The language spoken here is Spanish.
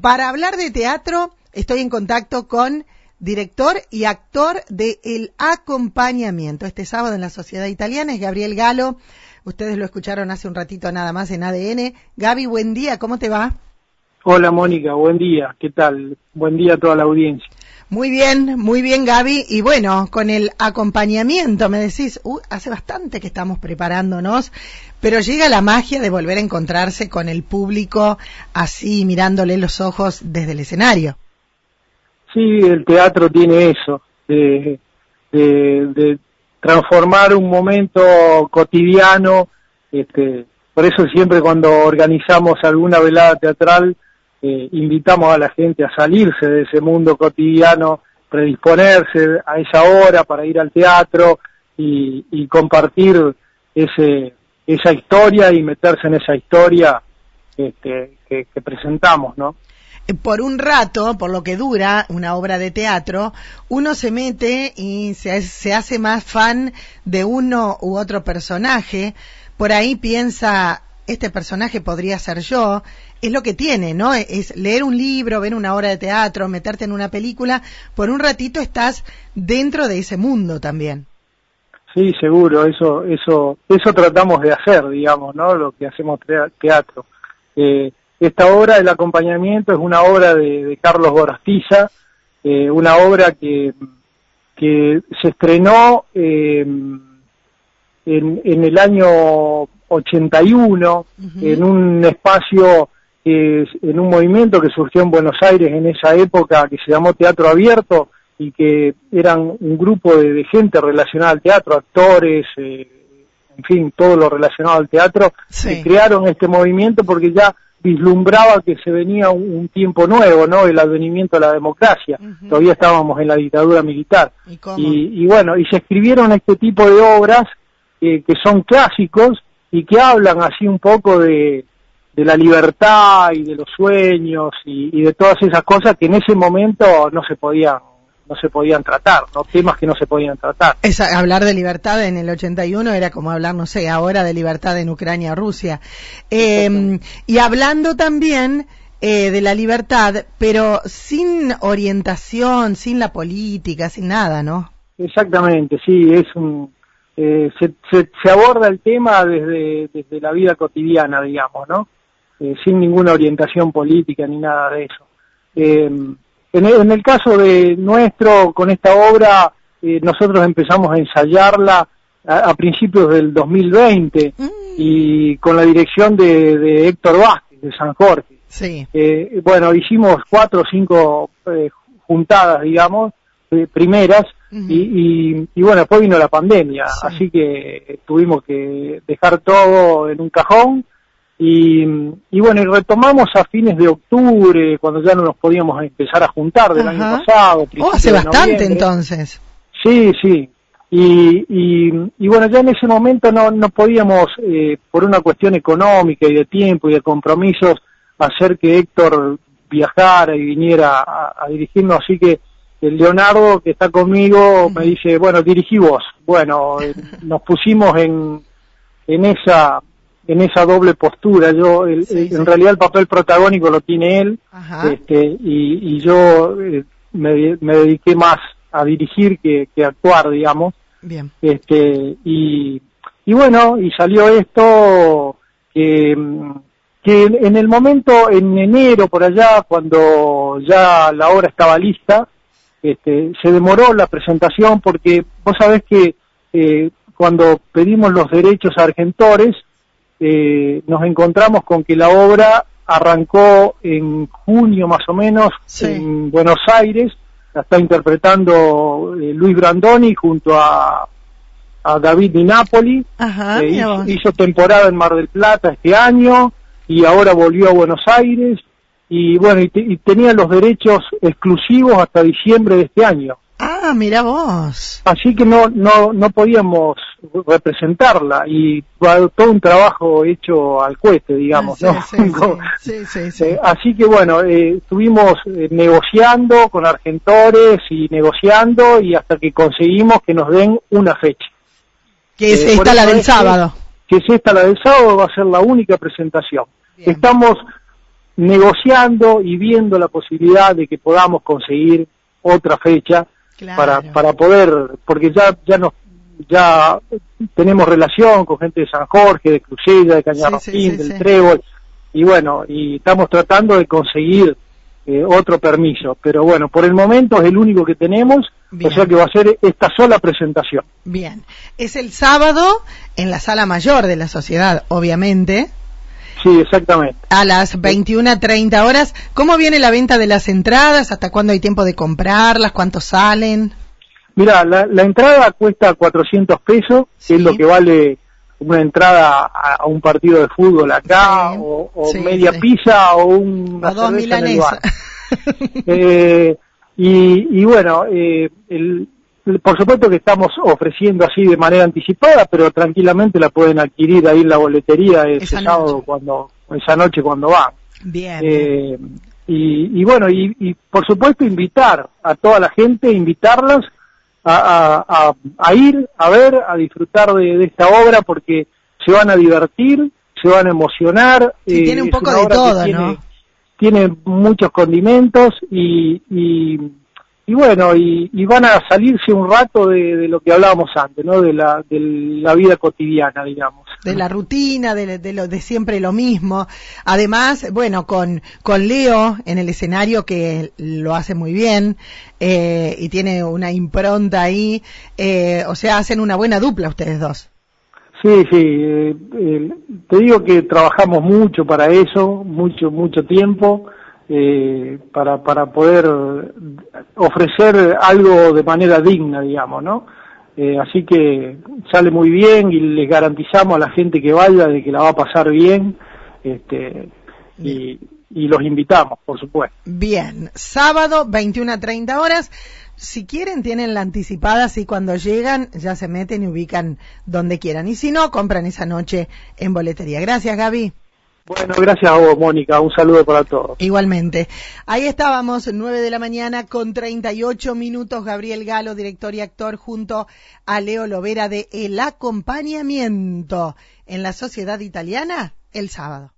Para hablar de teatro, estoy en contacto con director y actor de El Acompañamiento. Este sábado en la Sociedad Italiana es Gabriel Galo. Ustedes lo escucharon hace un ratito nada más en ADN. Gaby, buen día, ¿cómo te va? Hola Mónica, buen día, ¿qué tal? Buen día a toda la audiencia. Muy bien, muy bien Gaby. Y bueno, con el acompañamiento, me decís, hace bastante que estamos preparándonos, pero llega la magia de volver a encontrarse con el público así, mirándole los ojos desde el escenario. Sí, el teatro tiene eso, de, de, transformar un momento cotidiano. Este, por eso siempre cuando organizamos alguna velada teatral, eh, invitamos a la gente a salirse de ese mundo cotidiano, predisponerse a esa hora para ir al teatro y, compartir ese, esa historia y meterse en esa historia este, que, presentamos, ¿no? Eh, por un rato, por lo que dura una obra de teatro, uno se mete y se, se, hace más fan de uno u otro personaje. Por ahí piensa, este personaje podría ser yo, es lo que tiene, ¿no? Es leer un libro, ver una obra de teatro, meterte en una película, por un ratito estás dentro de ese mundo también. Sí, seguro, eso, eso, eso tratamos de hacer, digamos, ¿no? Lo que hacemos teatro. Eh, esta obra, el acompañamiento, es una obra de, Carlos Gorostiza, eh, una obra que, que se estrenó eh, en, en el año 81 en un espacio en un movimiento que surgió en Buenos Aires en esa época que se llamó Teatro Abierto y que eran un grupo de, gente relacionada al teatro, actores, eh, en fin, todo lo relacionado al teatro, que crearon este movimiento porque ya vislumbraba que se venía un, tiempo nuevo, ¿no? El advenimiento de la democracia. Todavía estábamos en la dictadura militar. ¿Y, bueno, y se escribieron este tipo de obras eh, que son clásicos y que hablan así un poco de, de la libertad y de los sueños y, de todas esas cosas que en ese momento no se podían no se podían tratar, ¿no? temas que no se podían tratar. hablar de libertad en el 81 era como hablar, no sé, ahora de libertad en Ucrania, Rusia. Em, y hablando también eh, de la libertad, pero sin orientación, sin la política, sin nada, ¿no? Exactamente, sí, es un, eh, se, se, aborda el tema desde, desde la vida cotidiana, digamos, ¿no? Eh, sin ninguna orientación política ni nada de eso. Eh, en, el, en, el, caso de nuestro, con esta obra, nosotros empezamos a ensayarla a, principios del 2020 mm. y con la dirección de, de, Héctor Vázquez, de San Jorge. Sí. bueno, hicimos cuatro o cinco juntadas, digamos, primeras, y, y, bueno, después vino la pandemia, así que tuvimos que dejar todo en un cajón y, y, bueno, y retomamos a fines de octubre, cuando ya no nos podíamos empezar a juntar del año pasado. Oh, hace bastante entonces. Sí, sí. Y, y, y, bueno, ya en ese momento no, no podíamos, eh, por una cuestión económica y de tiempo y de compromisos, hacer que Héctor viajara y viniera a, a dirigirnos, así que el Leonardo que está conmigo me dice, bueno, dirigí vos. Bueno, eh, nos pusimos en, en esa en esa doble postura. Yo, en realidad el papel protagónico lo tiene él, este, y, y yo eh, me, me, dediqué más a dirigir que, que actuar, digamos. Bien. Este, y, y bueno, y salió esto que, que en el momento, en enero por allá, cuando ya la obra estaba lista, este, se demoró la presentación porque vos sabés que eh, cuando pedimos los derechos a Argentores, eh, nos encontramos con que la obra arrancó en junio más o menos en Buenos Aires, la está interpretando eh, Luis Brandoni junto a, a David Di Napoli, hizo, hizo, temporada en Mar del Plata este año y ahora volvió a Buenos Aires y bueno, y, tenía los derechos exclusivos hasta diciembre de este año. Ah, mira vos. Así que no, no, no podíamos representarla y todo un trabajo hecho al cohete, digamos, ¿no? Sí, sí, sí, eh, así que bueno, eh, estuvimos eh, negociando con Argentores y negociando y hasta que conseguimos que nos den una fecha. Que es esta la del sábado. Que, es esta la del sábado, va a ser la única presentación. Estamos negociando y viendo la posibilidad de que podamos conseguir otra fecha para, para poder, porque ya, ya nos, ya tenemos relación con gente de San Jorge, de Crucella, de Cañarroquín, del Trébol, y bueno, y estamos tratando de conseguir eh, otro permiso, pero bueno, por el momento es el único que tenemos, o sea que va a ser esta sola presentación. Bien, es el sábado en la sala mayor de la sociedad, obviamente. Sí, exactamente. A las 21.30 horas. ¿Cómo viene la venta de las entradas? ¿Hasta cuándo hay tiempo de comprarlas? ¿Cuántos salen? Mira, la, entrada cuesta 400 pesos, que es lo que vale una entrada a, un partido de fútbol acá, o, media pizza, o un... Dos milanesas. eh, y, y, bueno, eh, el, por supuesto que estamos ofreciendo así de manera anticipada, pero tranquilamente la pueden adquirir ahí en la boletería ese sábado cuando, esa noche cuando van. Bien. Eh, y, bueno, y, por supuesto invitar a toda la gente, invitarlas a, ir, a ver, a disfrutar de, esta obra porque se van a divertir, se van a emocionar. tiene un poco de todo, ¿no? Tiene muchos condimentos y y bueno, y, van a salirse un rato de, lo que hablábamos antes, ¿no? De la, de la vida cotidiana, digamos. De la rutina, de, de, lo, de siempre lo mismo. Además, bueno, con, con Leo en el escenario que lo hace muy bien eh, y tiene una impronta ahí, eh, o sea, hacen una buena dupla ustedes dos. Sí, sí, eh, te digo que trabajamos mucho para eso, mucho, mucho tiempo eh, para, para poder ofrecer algo de manera digna, digamos, ¿no? Eh, así que sale muy bien y les garantizamos a la gente que vaya de que la va a pasar bien, este, y, y los invitamos, por supuesto. Bien, sábado 21 a 30 horas. Si quieren, tienen la anticipada, así cuando llegan ya se meten y ubican donde quieran. Y si no, compran esa noche en boletería. Gracias, Gaby. Bueno, gracias a vos, Mónica. Un saludo para todos. Igualmente. Ahí estábamos, 9 de la mañana con 38 minutos. Gabriel Galo, director y actor, junto a Leo Lovera de El Acompañamiento en la Sociedad Italiana el sábado.